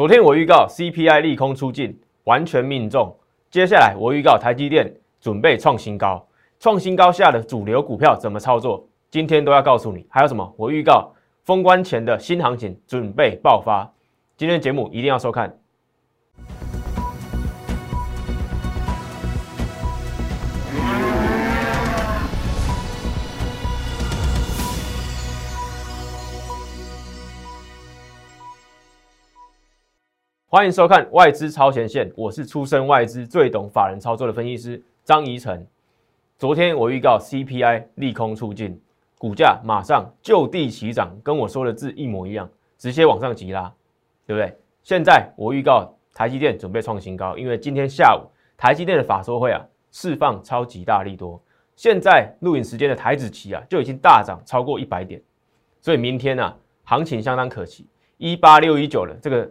昨天我预告 CPI 利空出尽，完全命中。接下来我预告台积电准备创新高，创新高下的主流股票怎么操作？今天都要告诉你。还有什么？我预告封关前的新行情准备爆发。今天节目一定要收看。欢迎收看外资超前线，我是出身外资最懂法人操作的分析师张怡晨。昨天我预告 CPI 利空出尽，股价马上就地起涨，跟我说的字一模一样，直接往上急拉，对不对？现在我预告台积电准备创新高，因为今天下午台积电的法说会啊，释放超级大力多，现在录影时间的台子期啊就已经大涨超过一百点，所以明天呢行情相当可期，一八六一九了这个。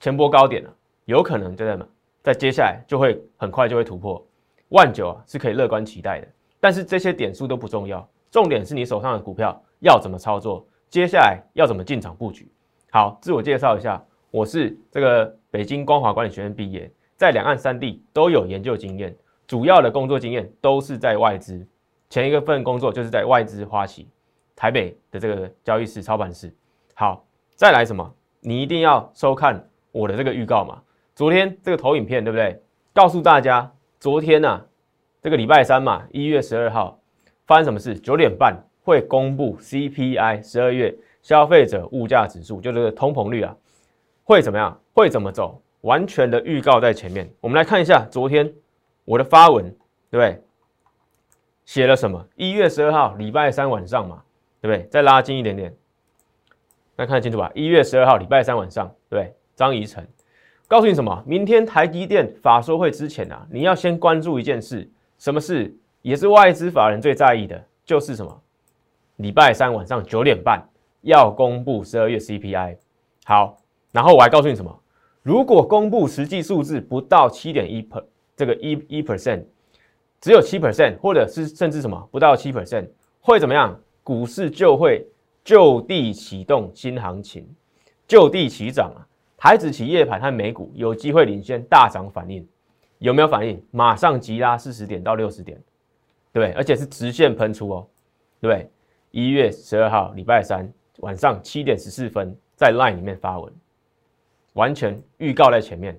前波高点了，有可能对不对在接下来就会很快就会突破万九啊，是可以乐观期待的。但是这些点数都不重要，重点是你手上的股票要怎么操作，接下来要怎么进场布局。好，自我介绍一下，我是这个北京光华管理学院毕业，在两岸三地都有研究经验，主要的工作经验都是在外资。前一个份工作就是在外资花旗台北的这个交易室操盘室。好，再来什么？你一定要收看。我的这个预告嘛，昨天这个投影片对不对？告诉大家，昨天呐，这个礼拜三嘛，一月十二号发生什么事？九点半会公布 CPI 十二月消费者物价指数，就这个通膨率啊，会怎么样？会怎么走？完全的预告在前面。我们来看一下昨天我的发文，对不对？写了什么？一月十二号礼拜三晚上嘛，对不对？再拉近一点点，大家看得清楚吧？一月十二号礼拜三晚上，对不对？张怡晨告诉你什么？明天台积电法说会之前啊，你要先关注一件事，什么事？也是外资法人最在意的，就是什么？礼拜三晚上九点半要公布十二月 CPI。好，然后我还告诉你什么？如果公布实际数字不到七点一 per 这个一一 percent，只有七 percent，或者是甚至什么不到七 percent，会怎么样？股市就会就地启动新行情，就地起涨啊！台子企业盘和美股有机会领先大涨反应，有没有反应？马上急拉四十点到六十点，对而且是直线喷出哦，对一月十二号礼拜三晚上七点十四分在 LINE 里面发文，完全预告在前面，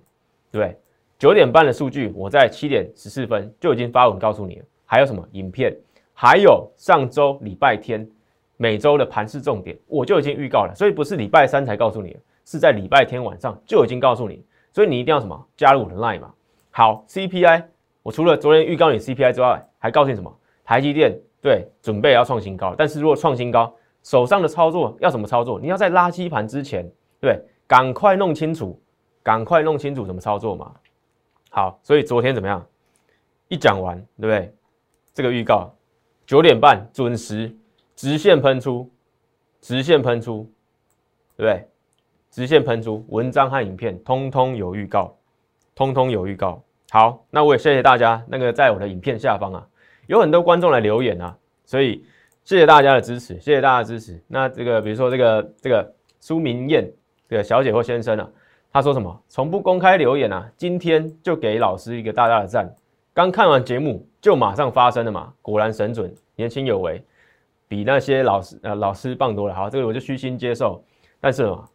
对九点半的数据我在七点十四分就已经发文告诉你了。还有什么影片？还有上周礼拜天每周的盘势重点，我就已经预告了，所以不是礼拜三才告诉你。是在礼拜天晚上就已经告诉你，所以你一定要什么加入我的 line 嘛。好，CPI，我除了昨天预告你 CPI 之外，还告诉你什么？台积电对，准备要创新高。但是如果创新高，手上的操作要怎么操作？你要在垃圾盘之前，对，赶快弄清楚，赶快弄清楚怎么操作嘛。好，所以昨天怎么样？一讲完，对不对？这个预告九点半准时直线喷出，直线喷出，对不对？直线喷出，文章和影片通通有预告，通通有预告。好，那我也谢谢大家。那个在我的影片下方啊，有很多观众来留言啊，所以谢谢大家的支持，谢谢大家的支持。那这个比如说这个这个苏明燕这个小姐或先生啊，他说什么？从不公开留言啊，今天就给老师一个大大的赞。刚看完节目就马上发生了嘛，果然神准，年轻有为，比那些老师呃老师棒多了。好，这个我就虚心接受。但是嘛。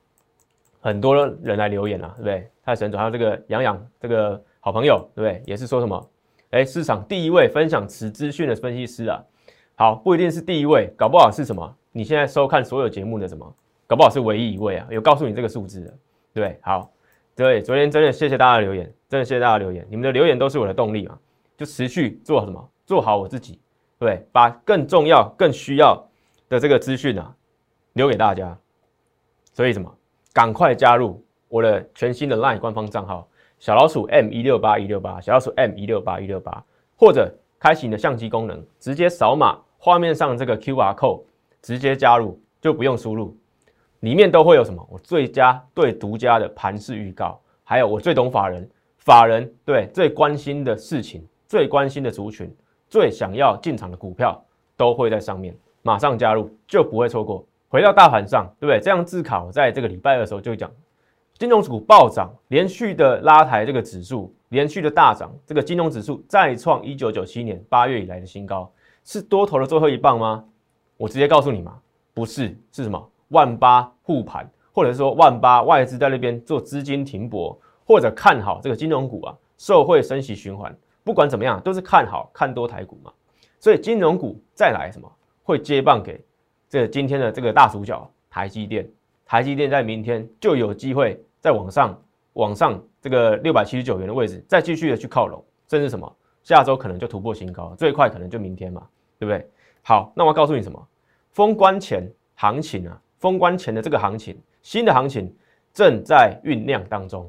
很多人来留言了，对不对？太神总，还有这个杨洋这个好朋友，对不对？也是说什么？哎，市场第一位分享此资讯的分析师啊，好，不一定是第一位，搞不好是什么？你现在收看所有节目的什么？搞不好是唯一一位啊，有告诉你这个数字的，对好，对，昨天真的谢谢大家留言，真的谢谢大家留言，你们的留言都是我的动力嘛，就持续做什么？做好我自己，对，把更重要、更需要的这个资讯啊留给大家，所以什么？赶快加入我的全新的 LINE 官方账号小老鼠 M 一六八一六八小老鼠 M 一六八一六八，或者开启你的相机功能，直接扫码画面上这个 QR code，直接加入就不用输入，里面都会有什么？我最佳最独家的盘势预告，还有我最懂法人法人对最关心的事情、最关心的族群、最想要进场的股票都会在上面，马上加入就不会错过。回到大盘上，对不对？这样自考在这个礼拜二的时候就讲，金融股暴涨，连续的拉抬这个指数，连续的大涨，这个金融指数再创一九九七年八月以来的新高，是多头的最后一棒吗？我直接告诉你嘛，不是，是什么？万八护盘，或者说万八外资在那边做资金停泊，或者看好这个金融股啊，受惠升息循环，不管怎么样，都是看好看多台股嘛。所以金融股再来什么，会接棒给这今天的这个大主角台积电。台积电在明天就有机会再往上，往上这个六百七十九元的位置，再继续的去靠拢，甚至什么下周可能就突破新高，最快可能就明天嘛，对不对？好，那我告诉你什么？封关前行情啊。封关前的这个行情，新的行情正在酝酿当中，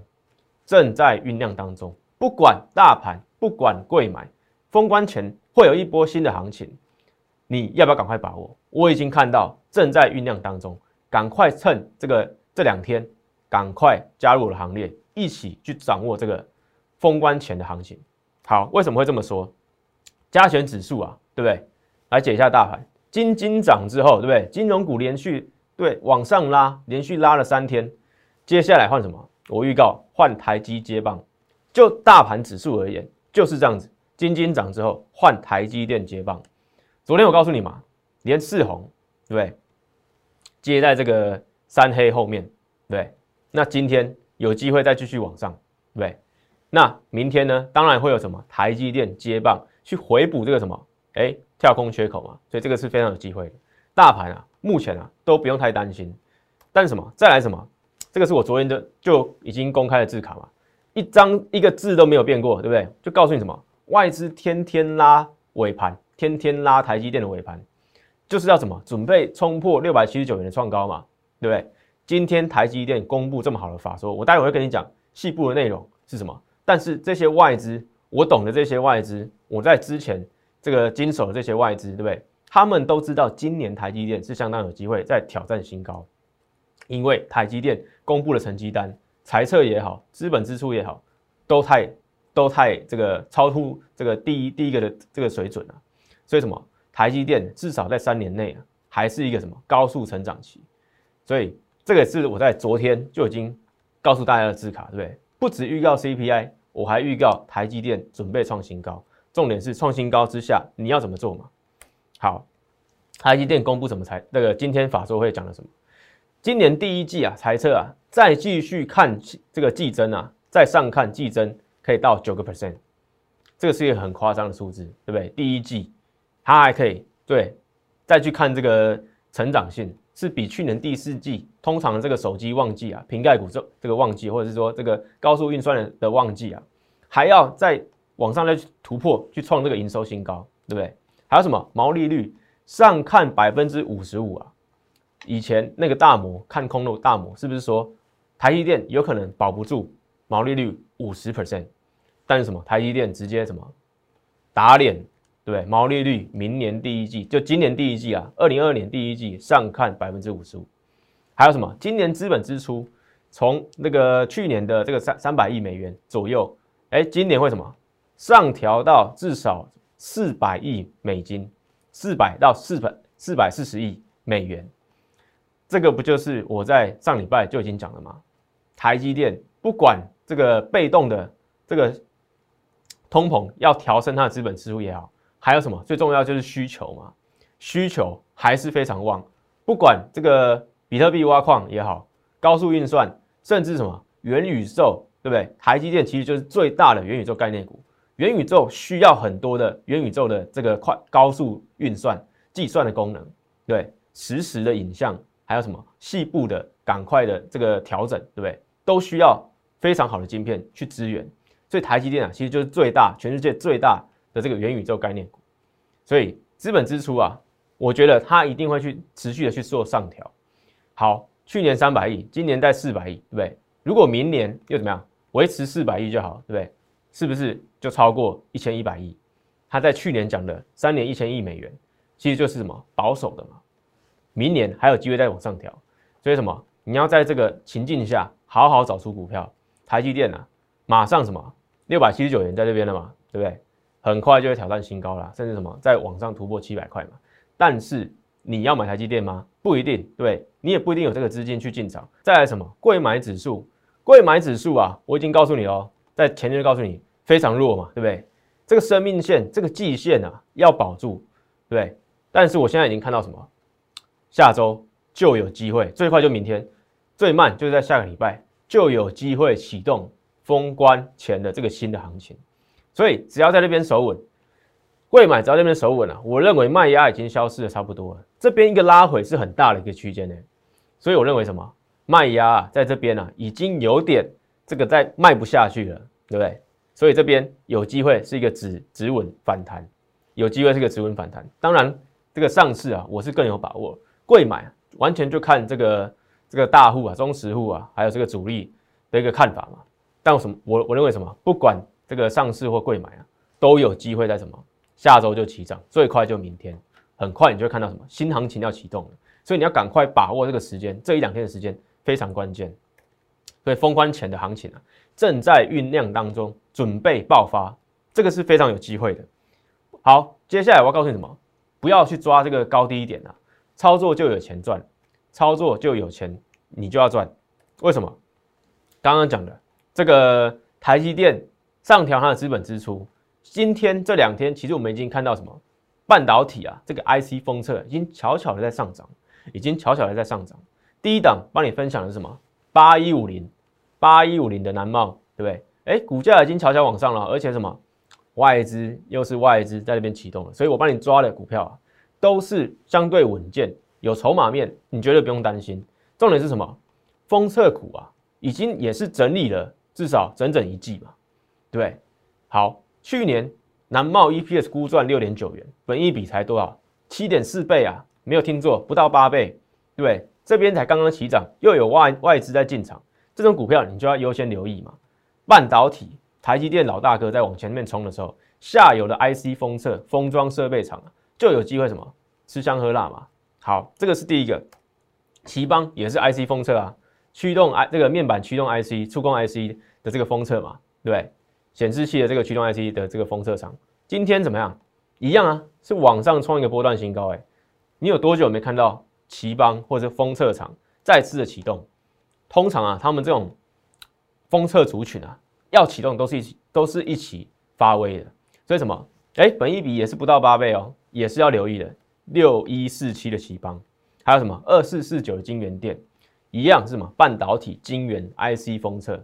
正在酝酿当中。不管大盘，不管贵买，封关前会有一波新的行情，你要不要赶快把握？我已经看到正在酝酿当中，赶快趁这个这两天，赶快加入我的行列，一起去掌握这个封关前的行情。好，为什么会这么说？加权指数啊，对不对？来解一下大盘，金金涨之后，对不对？金融股连续。对，往上拉，连续拉了三天，接下来换什么？我预告换台积接棒。就大盘指数而言，就是这样子，金金涨之后换台积电接棒。昨天我告诉你嘛，连四红，对？接在这个三黑后面，对。那今天有机会再继续往上，对？那明天呢？当然会有什么台积电接棒去回补这个什么？哎，跳空缺口嘛。所以这个是非常有机会的。大盘啊。目前啊都不用太担心，但是什么再来什么？这个是我昨天就就已经公开的字卡嘛，一张一个字都没有变过，对不对？就告诉你什么，外资天天拉尾盘，天天拉台积电的尾盘，就是要什么准备冲破六百七十九元的创高嘛，对不对？今天台积电公布这么好的法说，我待会会跟你讲细部的内容是什么。但是这些外资，我懂的这些外资，我在之前这个经手的这些外资，对不对？他们都知道，今年台积电是相当有机会在挑战新高，因为台积电公布的成绩单、财测也好、资本支出也好，都太都太这个超出这个第一第一个的这个水准了。所以什么？台积电至少在三年内啊，还是一个什么高速成长期。所以这个是我在昨天就已经告诉大家的字卡，对不对？不止预告 CPI，我还预告台积电准备创新高。重点是创新高之下，你要怎么做嘛？好，台积电公布什么财？那个今天法说会讲了什么？今年第一季啊，财测啊，再继续看这个季增啊，再上看季增可以到九个 percent，这个是一个很夸张的数字，对不对？第一季它还可以对，再去看这个成长性是比去年第四季通常这个手机旺季啊，瓶盖股这这个旺季，或者是说这个高速运算的的旺季啊，还要再往上再去突破，去创这个营收新高，对不对？还有什么毛利率上看百分之五十五啊？以前那个大摩看空的大摩是不是说台积电有可能保不住毛利率五十 percent？但是什么台积电直接什么打脸，对？毛利率明年第一季就今年第一季啊，二零二二年第一季上看百分之五十五。还有什么？今年资本支出从那个去年的这个三三百亿美元左右，哎，今年会什么上调到至少？四百亿美金，四百到四百四百四十亿美元，这个不就是我在上礼拜就已经讲了吗？台积电不管这个被动的这个通膨要调升它的资本支出也好，还有什么最重要就是需求嘛，需求还是非常旺。不管这个比特币挖矿也好，高速运算，甚至什么元宇宙，对不对？台积电其实就是最大的元宇宙概念股。元宇宙需要很多的元宇宙的这个快高速运算计算的功能，对实时的影像，还有什么细部的赶快的这个调整，对不对？都需要非常好的晶片去支援。所以台积电啊，其实就是最大全世界最大的这个元宇宙概念股。所以资本支出啊，我觉得它一定会去持续的去做上调。好，去年三百亿，今年在四百亿，对不对？如果明年又怎么样，维持四百亿就好，对不对？是不是就超过一千一百亿？他在去年讲的三年一千亿美元，其实就是什么保守的嘛。明年还有机会再往上调，所以什么？你要在这个情境下好好找出股票。台积电啊，马上什么六百七十九元在这边了嘛，对不对？很快就会挑战新高了，甚至什么在网上突破七百块嘛。但是你要买台积电吗？不一定，对你也不一定有这个资金去进场。再来什么？贵买指数。贵买指数啊，我已经告诉你哦，在前天就告诉你非常弱嘛，对不对？这个生命线，这个季线啊，要保住，对不对？但是我现在已经看到什么？下周就有机会，最快就明天，最慢就是在下个礼拜就有机会启动封关前的这个新的行情。所以只要在那边守稳，贵买只要那边守稳了，我认为卖压已经消失的差不多了。这边一个拉回是很大的一个区间呢，所以我认为什么？卖压在这边呢，已经有点这个在卖不下去了，对不对？所以这边有机会是一个止止稳反弹，有机会是一个止稳反弹。当然，这个上市啊，我是更有把握。贵买完全就看这个这个大户啊、中实户啊，还有这个主力的一个看法嘛。但什么？我我认为什么？不管这个上市或贵买啊，都有机会在什么？下周就起涨，最快就明天，很快你就会看到什么新行情要启动了。所以你要赶快把握这个时间，这一两天的时间非常关键。所以封关前的行情啊。正在酝酿当中，准备爆发，这个是非常有机会的。好，接下来我要告诉你什么？不要去抓这个高低点啊，操作就有钱赚，操作就有钱，你就要赚。为什么？刚刚讲的这个台积电上调它的资本支出，今天这两天其实我们已经看到什么？半导体啊，这个 IC 封测已经悄悄的在上涨，已经悄悄的在上涨。第一档帮你分享的是什么？八一五零。八一五零的南茂，对不对？哎，股价已经悄悄往上了，而且什么外资又是外资在那边启动了，所以我帮你抓的股票啊，都是相对稳健，有筹码面，你绝对不用担心。重点是什么？封测股啊，已经也是整理了至少整整一季嘛，对？好，去年南茂 EPS 估赚六点九元，本益比才多少？七点四倍啊，没有听错，不到八倍，对？这边才刚刚起涨，又有外外资在进场。这种股票你就要优先留意嘛。半导体，台积电老大哥在往前面冲的时候，下游的 IC 封测封装设备厂啊，就有机会什么吃香喝辣嘛。好，这个是第一个。奇邦也是 IC 封测啊，驱动 I 这个面板驱动 IC、触控 IC 的这个封测嘛，对？显示器的这个驱动 IC 的这个封测厂，今天怎么样？一样啊，是往上创一个波段新高。哎，你有多久没看到奇邦或者封测厂再次的启动？通常啊，他们这种封测族群啊，要启动都是一起都是一起发威的。所以什么？哎，本一比也是不到八倍哦，也是要留意的。六一四七的奇邦，还有什么二四四九的金源店，一样是什么半导体晶圆 IC 封测。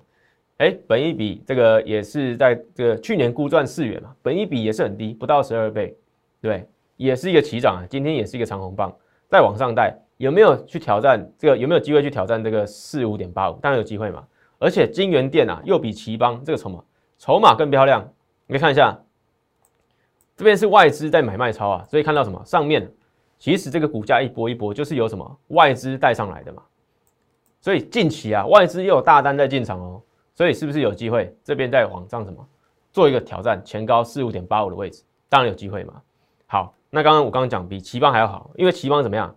哎，本一比这个也是在这个去年估赚四元嘛，本一比也是很低，不到十二倍，对，也是一个起涨啊。今天也是一个长红棒，再往上带。有没有去挑战这个？有没有机会去挑战这个四五点八五？当然有机会嘛！而且金源店啊，又比奇邦这个筹码筹码更漂亮。你可以看一下，这边是外资在买卖超啊，所以看到什么？上面其实这个股价一波一波，就是由什么外资带上来的嘛。所以近期啊，外资又有大单在进场哦，所以是不是有机会这边在往上什么做一个挑战前高四五点八五的位置？当然有机会嘛。好，那刚刚我刚刚讲比奇邦还要好，因为奇邦怎么样？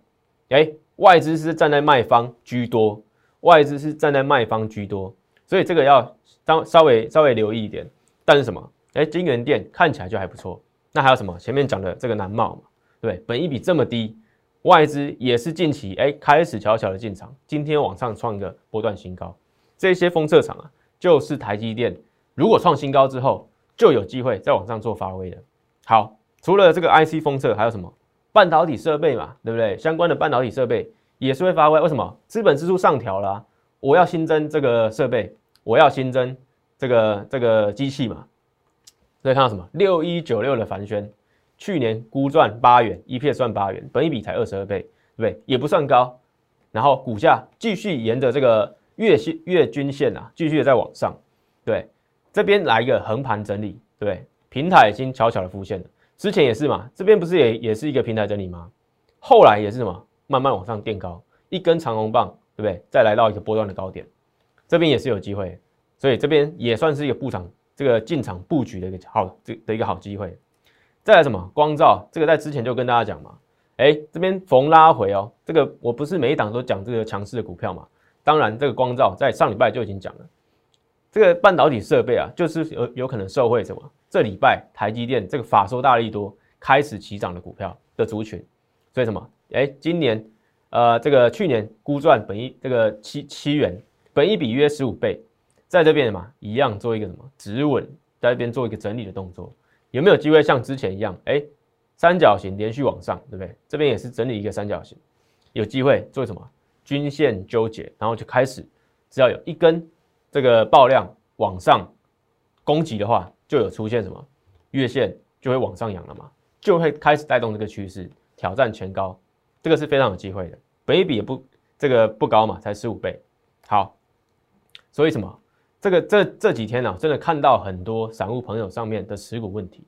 哎，外资是站在卖方居多，外资是站在卖方居多，所以这个要当稍微稍微留意一点。但是什么？哎，金源店看起来就还不错。那还有什么？前面讲的这个南茂嘛，对，本一比这么低，外资也是近期哎开始悄悄的进场，今天往上创一个波段新高。这些封测厂啊，就是台积电，如果创新高之后，就有机会再往上做发威的。好，除了这个 IC 封测，还有什么？半导体设备嘛，对不对？相关的半导体设备也是会发挥。为什么？资本支出上调了，我要新增这个设备，我要新增这个这个机器嘛。所以看到什么？六一九六的凡轩，去年估赚八元，EPS 赚八元，本一比才二十二倍，对不对？也不算高。然后股价继续沿着这个月线月均线啊，继续的在往上。对，这边来一个横盘整理，对不对？平台已经悄悄的浮现了。之前也是嘛，这边不是也也是一个平台整理吗？后来也是什么，慢慢往上垫高，一根长红棒，对不对？再来到一个波段的高点，这边也是有机会，所以这边也算是一个布场这个进场布局的一个好这的一个好机会。再来什么光照，这个在之前就跟大家讲嘛，哎，这边逢拉回哦，这个我不是每一档都讲这个强势的股票嘛，当然这个光照在上礼拜就已经讲了。这个半导体设备啊，就是有有可能受惠什么？这礼拜台积电这个法收大利多开始起涨的股票的族群，所以什么？哎，今年呃，这个去年估赚本一这个七七元，本一比约十五倍，在这边嘛，一样做一个什么止稳，在这边做一个整理的动作，有没有机会像之前一样，哎，三角形连续往上，对不对？这边也是整理一个三角形，有机会做什么均线纠结，然后就开始，只要有一根这个爆量往上攻击的话，就有出现什么月线就会往上扬了嘛，就会开始带动这个趋势挑战前高，这个是非常有机会的，本一比也不这个不高嘛，才十五倍，好，所以什么？这个这这几天呢，真的看到很多散户朋友上面的持股问题，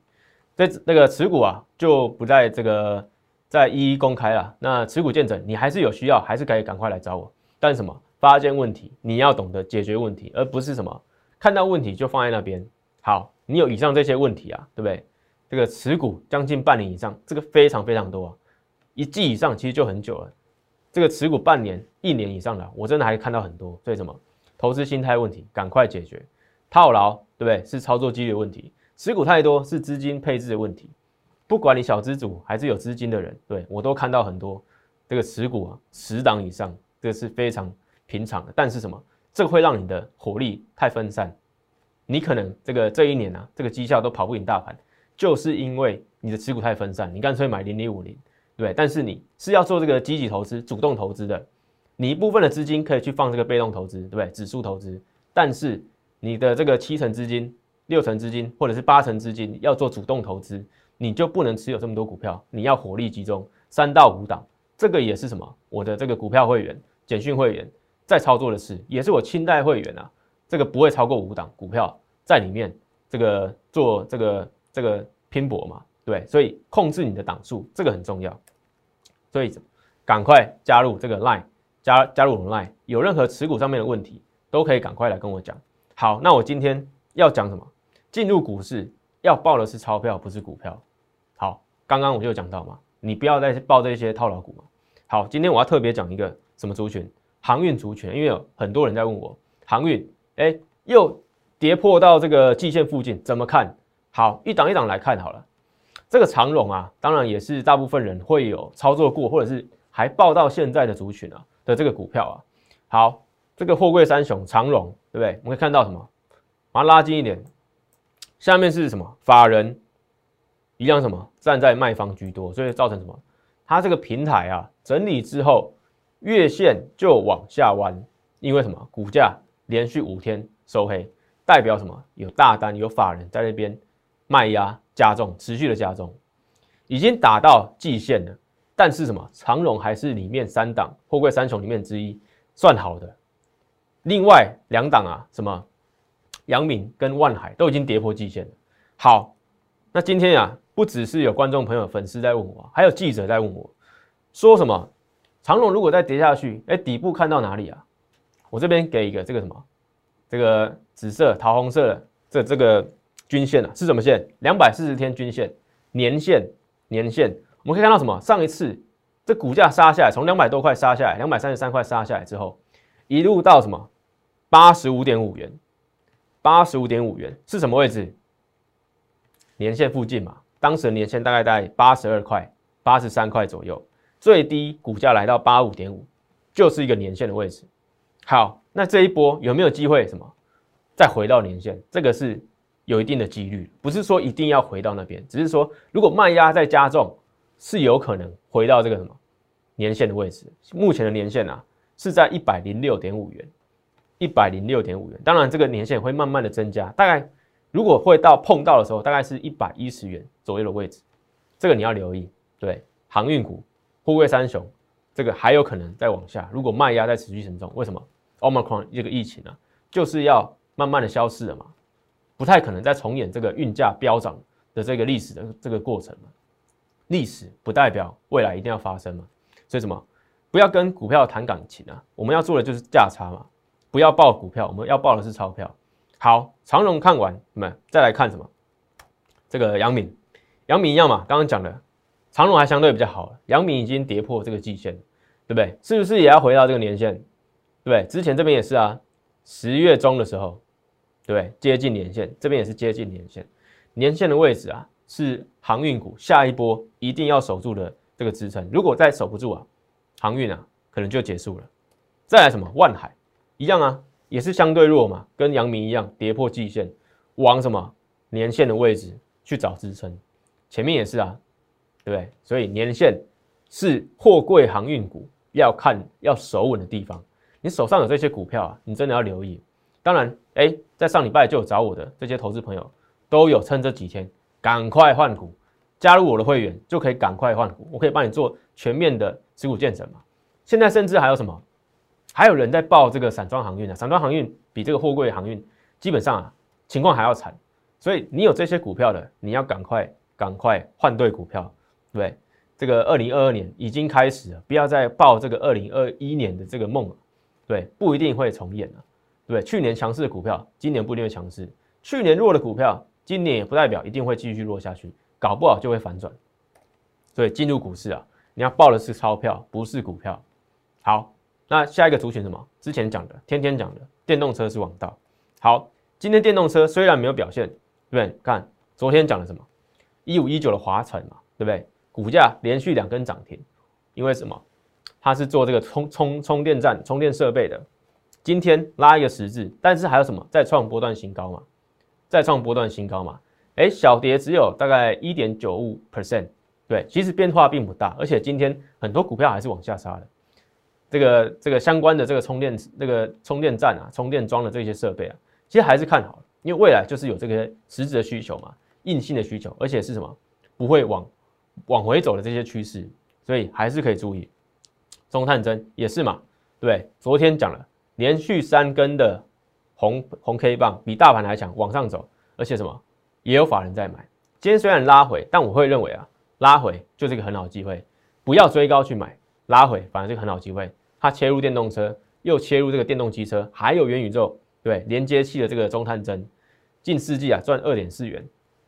这那个持股啊，就不在这个再一一公开了。那持股见证，你还是有需要，还是可以赶快来找我。但是什么发现问题，你要懂得解决问题，而不是什么看到问题就放在那边。好，你有以上这些问题啊，对不对？这个持股将近半年以上，这个非常非常多啊，一季以上其实就很久了。这个持股半年、一年以上的，我真的还看到很多。所以什么？投资心态问题，赶快解决。套牢，对不对？是操作纪律问题。持股太多，是资金配置的问题。不管你小资主还是有资金的人，对我都看到很多这个持股啊，十档以上，这个是非常平常的。但是什么？这个会让你的火力太分散，你可能这个这一年啊，这个绩效都跑不赢大盘，就是因为你的持股太分散。你干脆买零零五零，对。但是你是要做这个积极投资、主动投资的。你一部分的资金可以去放这个被动投资，对不对？指数投资，但是你的这个七成资金、六成资金或者是八成资金要做主动投资，你就不能持有这么多股票，你要火力集中三到五档。这个也是什么？我的这个股票会员、简讯会员在操作的事，也是我清代会员啊。这个不会超过五档股票在里面，这个做这个这个拼搏嘛，对，所以控制你的档数，这个很重要。所以赶快加入这个 Line。加加入我们 Line，有任何持股上面的问题，都可以赶快来跟我讲。好，那我今天要讲什么？进入股市要报的是钞票，不是股票。刚刚我就讲到嘛，你不要再报这些套牢股嘛。好，今天我要特别讲一个什么族群？航运族群，因为有很多人在问我航运，哎，又跌破到这个季线附近，怎么看？好，一档一档来看好了。这个长荣啊，当然也是大部分人会有操作过，或者是还报到现在的族群啊。的这个股票啊，好，这个货柜三雄长荣，对不对？我们可以看到什么？把它拉近一点，下面是什么？法人一样什么？站在卖方居多，所以造成什么？它这个平台啊，整理之后，月线就往下弯，因为什么？股价连续五天收黑，代表什么？有大单，有法人在那边卖压加重，持续的加重，已经打到季线了。但是什么？长荣还是里面三档货柜三雄里面之一，算好的。另外两档啊，什么？阳明跟万海都已经跌破季线了。好，那今天呀，不只是有观众朋友、粉丝在问我，还有记者在问我，说什么？长龙如果再跌下去，哎，底部看到哪里啊？我这边给一个这个什么？这个紫色、桃红色的这这个均线啊，是什么线？两百四十天均线，年线，年线。我们可以看到什么？上一次这股价杀下来，从两百多块杀下来，两百三十三块杀下来之后，一路到什么？八十五点五元，八十五点五元是什么位置？年线附近嘛。当时的年线大概在八十二块、八十三块左右，最低股价来到八五点五，就是一个年线的位置。好，那这一波有没有机会什么？再回到年线？这个是有一定的几率，不是说一定要回到那边，只是说如果卖压在加重。是有可能回到这个什么年线的位置？目前的年线啊是在一百零六点五元，一百零六点五元。当然，这个年线会慢慢的增加，大概如果会到碰到的时候，大概是一百一十元左右的位置。这个你要留意。对，航运股、沪贵三雄，这个还有可能再往下。如果卖压在持续沉重，为什么？Omicron 这个疫情呢，就是要慢慢的消失了嘛，不太可能再重演这个运价飙涨的这个历史的这个过程嘛。历史不代表未来一定要发生嘛，所以什么不要跟股票谈感情啊？我们要做的就是价差嘛，不要报股票，我们要报的是钞票。好，长荣看完，我们再来看什么？这个阳明，阳明一样嘛，刚刚讲的，长荣还相对比较好，阳明已经跌破这个季线，对不对？是不是也要回到这个年线？对不对？之前这边也是啊，十月中的时候，对对？接近年线，这边也是接近年线，年线的位置啊。是航运股下一波一定要守住的这个支撑，如果再守不住啊，航运啊可能就结束了。再来什么万海一样啊，也是相对弱嘛，跟阳明一样跌破季线，往什么年线的位置去找支撑。前面也是啊，对不对？所以年线是货柜航运股要看要守稳的地方。你手上有这些股票啊，你真的要留意。当然，哎，在上礼拜就有找我的这些投资朋友，都有趁这几天赶快换股，加入我的会员就可以赶快换股，我可以帮你做全面的持股建成嘛。现在甚至还有什么？还有人在报这个散装航运啊，散装航运比这个货柜航运基本上啊情况还要惨。所以你有这些股票的，你要赶快赶快换对股票，对这个二零二二年已经开始了，不要再报这个二零二一年的这个梦了。对，不一定会重演了，对不对？去年强势的股票，今年不一定会强势；去年弱的股票，今年也不代表一定会继续弱下去，搞不好就会反转。所以进入股市啊，你要报的是钞票，不是股票。好，那下一个族群什么？之前讲的，天天讲的电动车是王道。好，今天电动车虽然没有表现，对不对？看昨天讲的什么？一五一九的华晨嘛，对不对？股价连续两根涨停，因为什么？它是做这个充充充电站、充电设备的，今天拉一个十字，但是还有什么？再创波段新高嘛？再创波段新高嘛？哎，小跌只有大概一点九五 percent，对，其实变化并不大，而且今天很多股票还是往下杀的。这个这个相关的这个充电那个充电站啊、充电桩的这些设备啊，其实还是看好，因为未来就是有这个实质的需求嘛，硬性的需求，而且是什么？不会往往回走的这些趋势，所以还是可以注意。中探针也是嘛，对昨天讲了，连续三根的红红 K 棒，比大盘还强往上走，而且什么也有法人在买。今天虽然拉回，但我会认为啊，拉回就是一个很好机会，不要追高去买，拉回反而是个很好机会。它切入电动车，又切入这个电动机车，还有元宇宙，对连接器的这个中探针，近四季啊赚二点四元，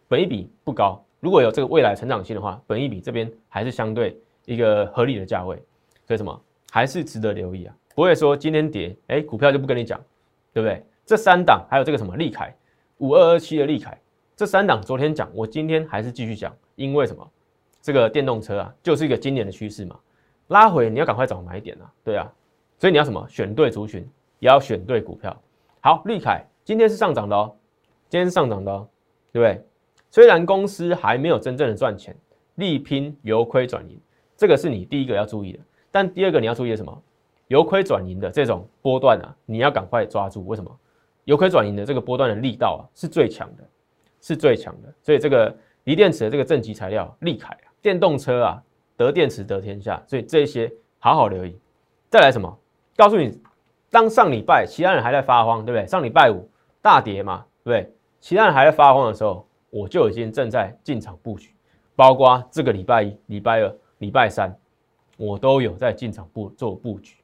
本一比不高，如果有这个未来成长性的话，本一比这边还是相对一个合理的价位。所以什么还是值得留意啊？不会说今天跌，哎，股票就不跟你讲，对不对？这三档还有这个什么利凯五二二七的利凯，这三档昨天讲，我今天还是继续讲，因为什么？这个电动车啊，就是一个今年的趋势嘛，拉回你要赶快找买点啊，对啊，所以你要什么？选对族群，也要选对股票。好，利凯今天是上涨的哦，今天是上涨的哦，对不对？虽然公司还没有真正的赚钱，力拼由亏转盈，这个是你第一个要注意的。但第二个你要注意什么？由亏转盈的这种波段啊，你要赶快抓住。为什么？由亏转盈的这个波段的力道啊，是最强的，是最强的。所以这个锂电池的这个正极材料利凯啊，电动车啊，得电池得天下。所以这些好好留意。再来什么？告诉你，当上礼拜其他人还在发慌，对不对？上礼拜五大跌嘛，对不对？其他人还在发慌的时候，我就已经正在进场布局，包括这个礼拜一、礼拜二、礼拜三。我都有在进场布做布局，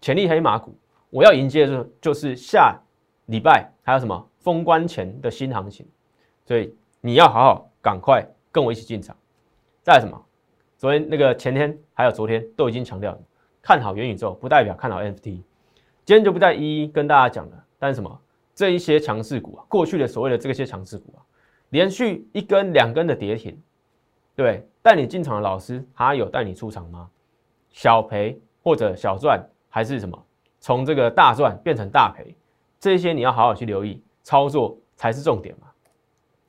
潜力黑马股，我要迎接的就是下礼拜还有什么封关前的新行情，所以你要好好赶快跟我一起进场。再来什么？昨天那个前天还有昨天都已经强调看好元宇宙，不代表看好 NFT，今天就不再一一跟大家讲了。但是什么？这一些强势股啊，过去的所谓的这些强势股啊，连续一根两根的跌停，对，带你进场的老师，他有带你出场吗？小赔或者小赚还是什么？从这个大赚变成大赔，这些你要好好去留意，操作才是重点嘛。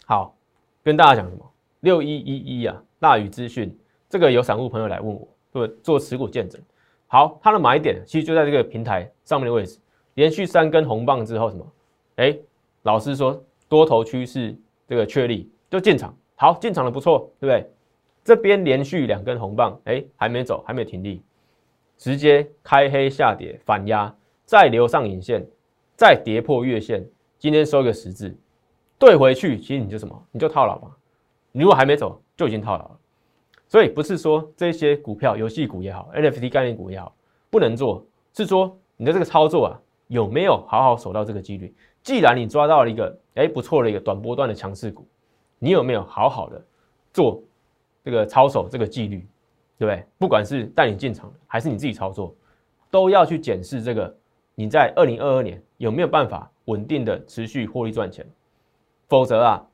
好，跟大家讲什么？六一一一啊，大宇资讯，这个有散户朋友来问我，做做持股见证。好，它的买点其实就在这个平台上面的位置，连续三根红棒之后，什么？哎，老师说多头趋势这个确立，就进场。好，进场的不错，对不对？这边连续两根红棒，哎，还没走，还没停利，直接开黑下跌反压，再留上影线，再跌破月线，今天收一个十字，对回去，其实你就什么，你就套牢吧。你如果还没走，就已经套牢了。所以不是说这些股票，游戏股也好，NFT 概念股也好，不能做，是说你的这个操作啊，有没有好好守到这个纪律？既然你抓到了一个哎不错的一个短波段的强势股，你有没有好好的做？这个操守这个纪律，对不对？不管是带你进场，还是你自己操作，都要去检视这个你在二零二二年有没有办法稳定的持续获利赚钱。否则啊，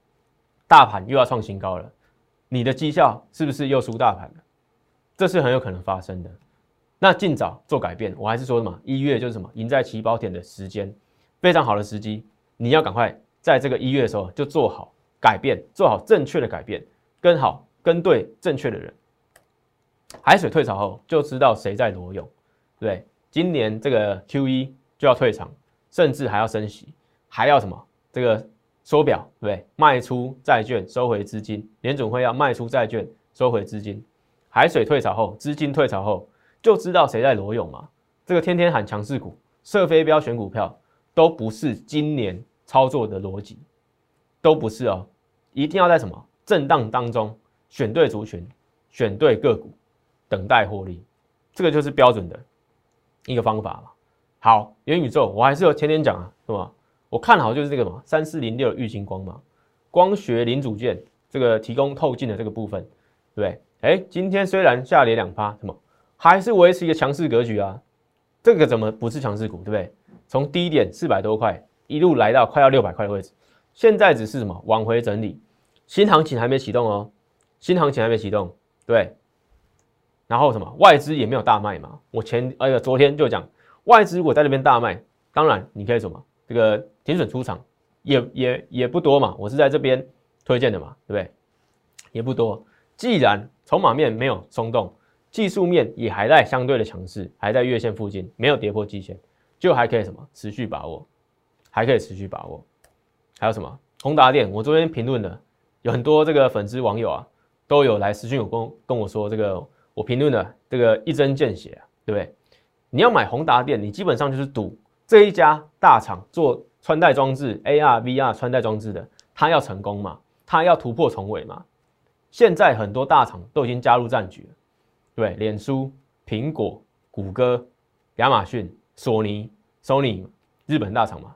大盘又要创新高了，你的绩效是不是又输大盘了？这是很有可能发生的。那尽早做改变，我还是说什么一月就是什么赢在起跑点的时间，非常好的时机，你要赶快在这个一月的时候就做好改变，做好正确的改变，跟好跟对正确的人。海水退潮后，就知道谁在裸泳，对今年这个 Q E 就要退场，甚至还要升息，还要什么？这个缩表，对卖出债券收回资金，联总会要卖出债券收回资金。海水退潮后，资金退潮后，就知道谁在裸泳嘛。这个天天喊强势股、射飞镖选股票，都不是今年操作的逻辑，都不是哦。一定要在什么震荡当中选对族群，选对个股。等待获利，这个就是标准的一个方法嘛。好，元宇宙我还是有天天讲啊，是吧？我看好就是这个嘛，三四零六的玉金光嘛，光学零组件这个提供透镜的这个部分，对不对？哎，今天虽然下跌两趴，什么还是维持一个强势格局啊？这个怎么不是强势股，对不对？从低点四百多块一路来到快要六百块的位置，现在只是什么往回整理，新行情还没启动哦，新行情还没启动，对。然后什么外资也没有大卖嘛？我前哎呀昨天就讲外资如果在那边大卖，当然你可以什么这个停损出场也也也不多嘛。我是在这边推荐的嘛，对不对？也不多。既然筹码面没有松动，技术面也还在相对的强势，还在月线附近，没有跌破季线，就还可以什么持续把握，还可以持续把握。还有什么宏达电？我昨天评论的有很多这个粉丝网友啊，都有来私讯我跟跟我说这个。我评论的这个一针见血啊，对不对？你要买宏达电，你基本上就是赌这一家大厂做穿戴装置 AR、VR 穿戴装置的，它要成功嘛，它要突破重围嘛。现在很多大厂都已经加入战局了，对，脸书、苹果、谷歌、亚马逊、索尼、Sony 日本大厂嘛，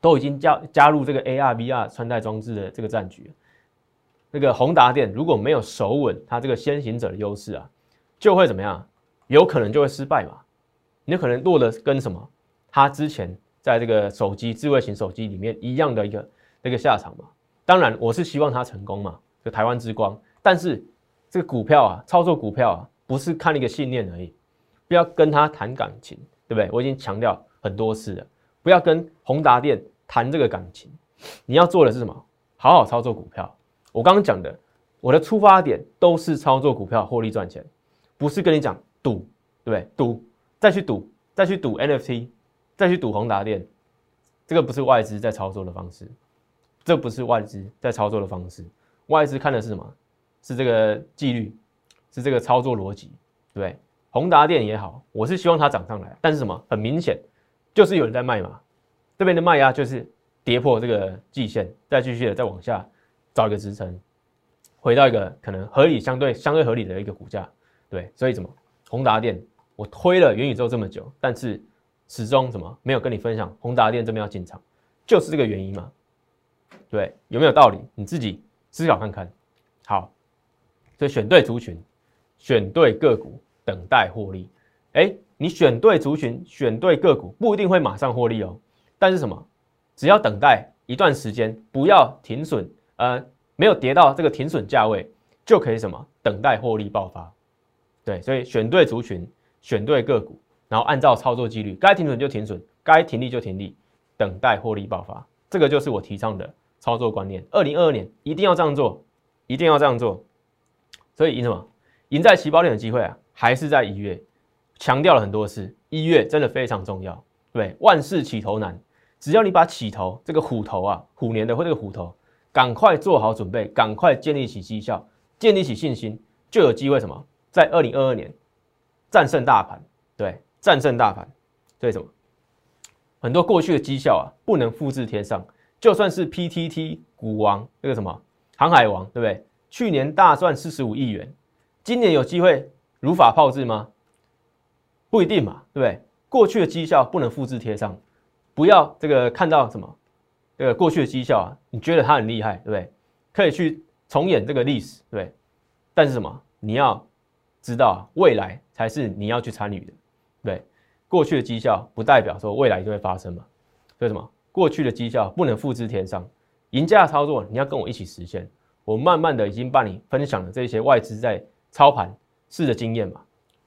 都已经加加入这个 AR、VR 穿戴装置的这个战局。那个宏达电如果没有守稳它这个先行者的优势啊，就会怎么样？有可能就会失败嘛。你有可能落的跟什么？它之前在这个手机智慧型手机里面一样的一个那个下场嘛。当然，我是希望它成功嘛，就台湾之光。但是这个股票啊，操作股票啊，不是看一个信念而已，不要跟他谈感情，对不对？我已经强调很多次了，不要跟宏达电谈这个感情。你要做的是什么？好好操作股票。我刚刚讲的，我的出发点都是操作股票获利赚钱，不是跟你讲赌，对不对？赌再去赌，再去赌 NFT，再去赌宏达电，这个不是外资在操作的方式，这不是外资在操作的方式。外资看的是什么？是这个纪律，是这个操作逻辑，对？宏达电也好，我是希望它涨上来，但是什么？很明显就是有人在卖嘛，这边的卖压就是跌破这个季线，再继续的再往下。找一个支撑，回到一个可能合理、相对相对合理的一个股价，对，所以怎么宏达电我推了元宇宙这么久，但是始终怎么没有跟你分享宏达电这边要进场，就是这个原因嘛？对，有没有道理？你自己思考看看。好，所以选对族群，选对个股，等待获利。哎，你选对族群，选对个股，不一定会马上获利哦。但是什么？只要等待一段时间，不要停损。呃，没有跌到这个停损价位，就可以什么等待获利爆发，对，所以选对族群，选对个股，然后按照操作纪律，该停损就停损，该停利就停利，等待获利爆发，这个就是我提倡的操作观念。二零二二年一定要这样做，一定要这样做。所以赢什么？赢在起跑点的机会啊，还是在一月，强调了很多次，一月真的非常重要，对，万事起头难，只要你把起头这个虎头啊，虎年的或这个虎头。赶快做好准备，赶快建立起绩效，建立起信心，就有机会什么？在二零二二年战胜大盘，对，战胜大盘。所以什么？很多过去的绩效啊，不能复制贴上。就算是 PTT 股王那个什么航海王，对不对？去年大赚四十五亿元，今年有机会如法炮制吗？不一定嘛，对不对？过去的绩效不能复制贴上，不要这个看到什么？这个过去的绩效啊，你觉得它很厉害，对不对？可以去重演这个历史，对。但是什么？你要知道，未来才是你要去参与的，对。过去的绩效不代表说未来就会发生嘛。所以什么？过去的绩效不能复制天上，赢家的操作你要跟我一起实现。我慢慢的已经帮你分享了这些外资在操盘式的经验嘛。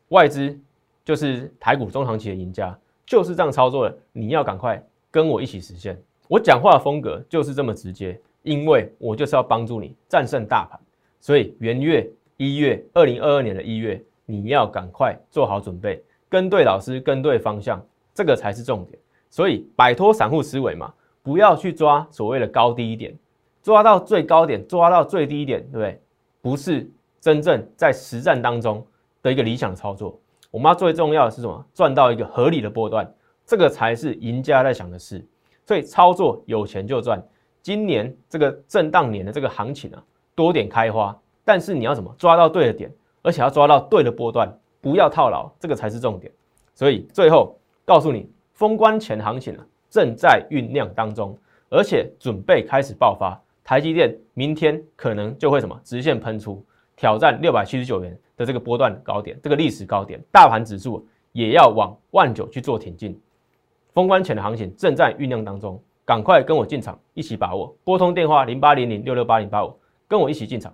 外资就是台股中长期的赢家，就是这样操作的。你要赶快跟我一起实现。我讲话的风格就是这么直接，因为我就是要帮助你战胜大盘。所以元月一月，二零二二年的一月，你要赶快做好准备，跟对老师，跟对方向，这个才是重点。所以摆脱散户思维嘛，不要去抓所谓的高低点，抓到最高点，抓到最低点，对不对？不是真正在实战当中的一个理想操作。我们要最重要的是什么？赚到一个合理的波段，这个才是赢家在想的事。所以操作有钱就赚。今年这个震荡年的这个行情啊，多点开花，但是你要怎么抓到对的点，而且要抓到对的波段，不要套牢，这个才是重点。所以最后告诉你。封关前行情啊，正在酝酿当中，而且准备开始爆发。台积电明天可能就会什么直线喷出，挑战六百七十九元的这个波段高点，这个历史高点。大盘指数也要往万九去做挺进。封关前的行情正在酝酿当中，赶快跟我进场，一起把握。拨通电话零八零零六六八零八五，跟我一起进场。